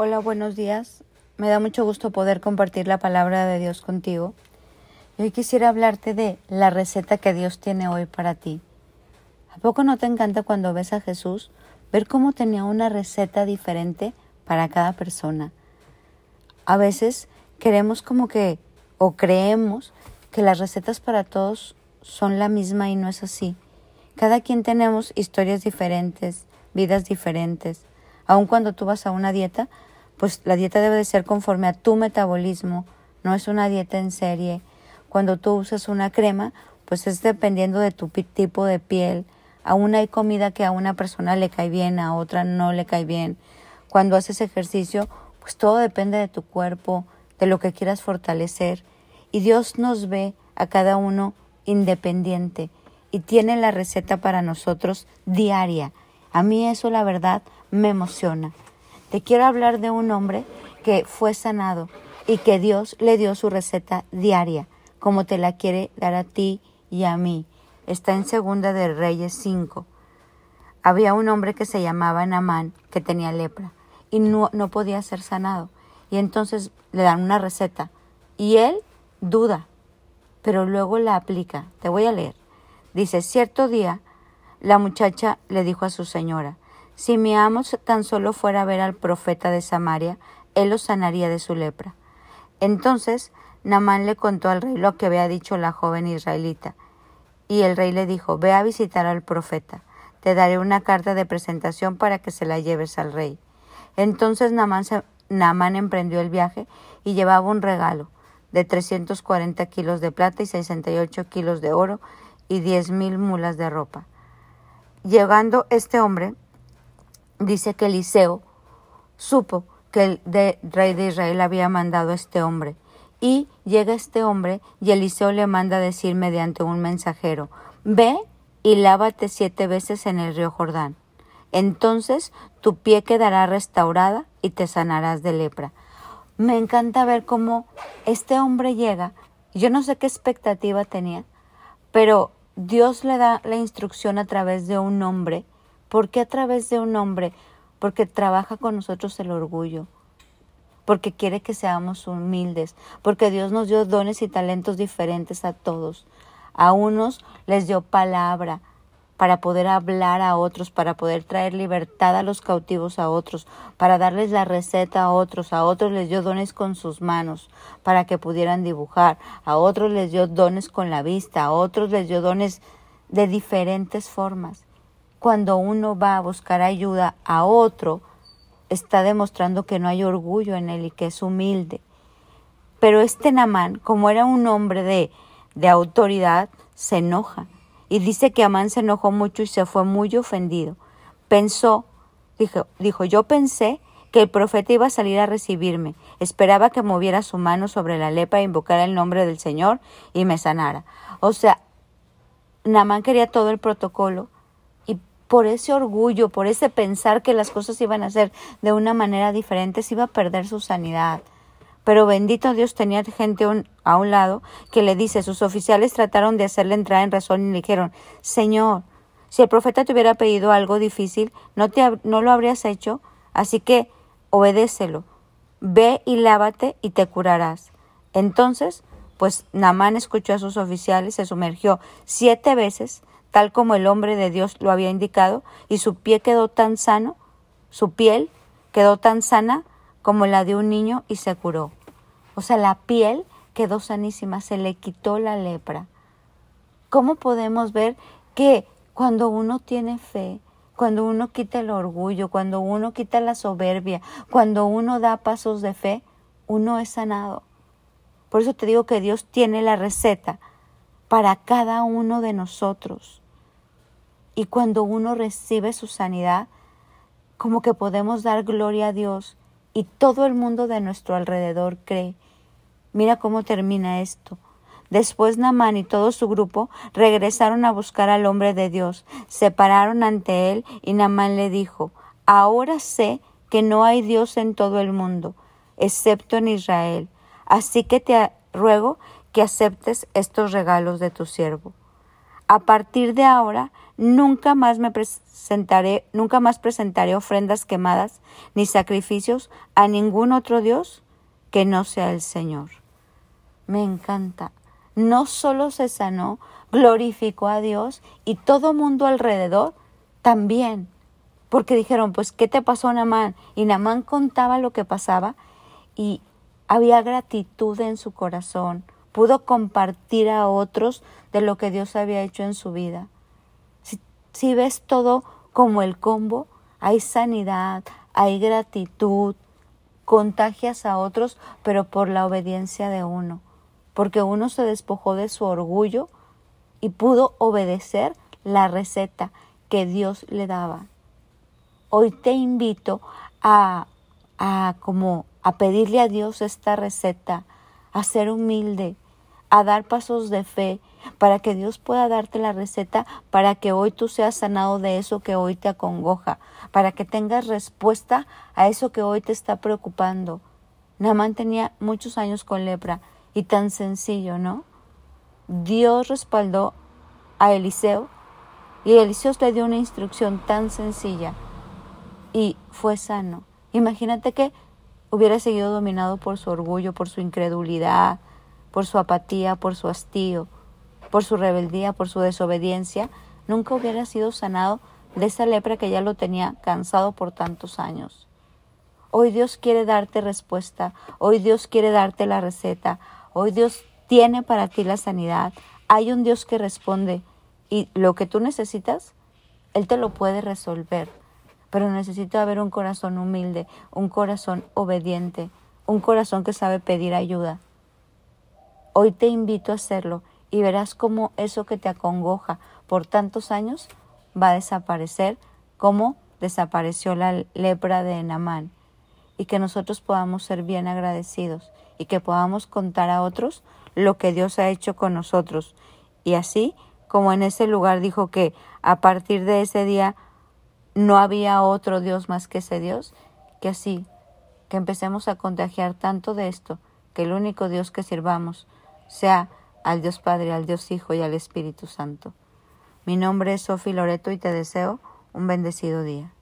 Hola, buenos días. Me da mucho gusto poder compartir la palabra de Dios contigo. hoy quisiera hablarte de la receta que Dios tiene hoy para ti. ¿A poco no te encanta cuando ves a Jesús ver cómo tenía una receta diferente para cada persona? A veces queremos como que, o creemos que las recetas para todos son la misma y no es así. Cada quien tenemos historias diferentes, vidas diferentes. Aun cuando tú vas a una dieta, pues la dieta debe de ser conforme a tu metabolismo, no es una dieta en serie. Cuando tú usas una crema, pues es dependiendo de tu tipo de piel. Aún hay comida que a una persona le cae bien, a otra no le cae bien. Cuando haces ejercicio, pues todo depende de tu cuerpo, de lo que quieras fortalecer. Y Dios nos ve a cada uno independiente y tiene la receta para nosotros diaria. A mí eso la verdad me emociona. Te quiero hablar de un hombre que fue sanado y que Dios le dio su receta diaria, como te la quiere dar a ti y a mí. Está en Segunda de Reyes 5. Había un hombre que se llamaba Namán que tenía lepra y no, no podía ser sanado. Y entonces le dan una receta y él duda, pero luego la aplica. Te voy a leer. Dice, cierto día la muchacha le dijo a su señora, si mi amo tan solo fuera a ver al profeta de Samaria, él lo sanaría de su lepra. Entonces Namán le contó al rey lo que había dicho la joven israelita. Y el rey le dijo, ve a visitar al profeta. Te daré una carta de presentación para que se la lleves al rey. Entonces Namán, emprendió el viaje y llevaba un regalo de 340 kilos de plata y 68 kilos de oro y diez mil mulas de ropa. Llegando este hombre, dice que Eliseo supo que el rey de Israel había mandado a este hombre. Y llega este hombre y Eliseo le manda decir mediante un mensajero, ve y lávate siete veces en el río Jordán. Entonces tu pie quedará restaurada y te sanarás de lepra. Me encanta ver cómo este hombre llega. Yo no sé qué expectativa tenía, pero Dios le da la instrucción a través de un hombre ¿Por qué a través de un hombre? Porque trabaja con nosotros el orgullo, porque quiere que seamos humildes, porque Dios nos dio dones y talentos diferentes a todos. A unos les dio palabra para poder hablar a otros, para poder traer libertad a los cautivos a otros, para darles la receta a otros, a otros les dio dones con sus manos para que pudieran dibujar, a otros les dio dones con la vista, a otros les dio dones de diferentes formas cuando uno va a buscar ayuda a otro, está demostrando que no hay orgullo en él y que es humilde. Pero este Namán, como era un hombre de, de autoridad, se enoja. Y dice que Amán se enojó mucho y se fue muy ofendido. Pensó, dijo, dijo, yo pensé que el profeta iba a salir a recibirme. Esperaba que moviera su mano sobre la lepa e invocara el nombre del Señor y me sanara. O sea, Namán quería todo el protocolo, por ese orgullo, por ese pensar que las cosas iban a ser de una manera diferente, se iba a perder su sanidad. Pero bendito Dios tenía gente a un lado que le dice, sus oficiales trataron de hacerle entrar en razón y le dijeron, Señor, si el profeta te hubiera pedido algo difícil, no, lo habrías hecho, así que obedécelo, ve y lávate y te curarás. Entonces, pues Namán escuchó a sus oficiales, se sumergió siete veces, tal como el hombre de Dios lo había indicado, y su pie quedó tan sano, su piel quedó tan sana como la de un niño y se curó. O sea, la piel quedó sanísima, se le quitó la lepra. ¿Cómo podemos ver que cuando uno tiene fe, cuando uno quita el orgullo, cuando uno quita la soberbia, cuando uno da pasos de fe, uno es sanado? Por eso te digo que Dios tiene la receta para cada uno de nosotros. Y cuando uno recibe su sanidad, como que podemos dar gloria a Dios y todo el mundo de nuestro alrededor cree. Mira cómo termina esto. Después Namán y todo su grupo regresaron a buscar al hombre de Dios, se pararon ante él y Namán le dijo, Ahora sé que no hay Dios en todo el mundo, excepto en Israel, así que te ruego que aceptes estos regalos de tu siervo. A partir de ahora, nunca más me presentaré, nunca más presentaré ofrendas quemadas ni sacrificios a ningún otro Dios que no sea el Señor. Me encanta. No solo se sanó, glorificó a Dios y todo mundo alrededor también. Porque dijeron, pues, ¿qué te pasó, Namán? Y Namán contaba lo que pasaba y había gratitud en su corazón. Pudo compartir a otros de lo que Dios había hecho en su vida. Si, si ves todo como el combo, hay sanidad, hay gratitud, contagias a otros, pero por la obediencia de uno. Porque uno se despojó de su orgullo y pudo obedecer la receta que Dios le daba. Hoy te invito a, a como a pedirle a Dios esta receta, a ser humilde, a dar pasos de fe, para que Dios pueda darte la receta para que hoy tú seas sanado de eso que hoy te acongoja, para que tengas respuesta a eso que hoy te está preocupando. Namán tenía muchos años con lepra y tan sencillo, ¿no? Dios respaldó a Eliseo y Eliseo le dio una instrucción tan sencilla y fue sano. Imagínate que hubiera seguido dominado por su orgullo, por su incredulidad, por su apatía, por su hastío, por su rebeldía, por su desobediencia, nunca hubiera sido sanado de esa lepra que ya lo tenía cansado por tantos años. Hoy Dios quiere darte respuesta, hoy Dios quiere darte la receta, hoy Dios tiene para ti la sanidad. Hay un Dios que responde y lo que tú necesitas, Él te lo puede resolver. Pero necesita haber un corazón humilde, un corazón obediente, un corazón que sabe pedir ayuda. Hoy te invito a hacerlo y verás cómo eso que te acongoja por tantos años va a desaparecer, como desapareció la lepra de Enamán, y que nosotros podamos ser bien agradecidos y que podamos contar a otros lo que Dios ha hecho con nosotros. Y así como en ese lugar dijo que a partir de ese día no había otro Dios más que ese Dios, que así, que empecemos a contagiar tanto de esto, que el único Dios que sirvamos sea al Dios Padre, al Dios Hijo y al Espíritu Santo. Mi nombre es Sofi Loreto y te deseo un bendecido día.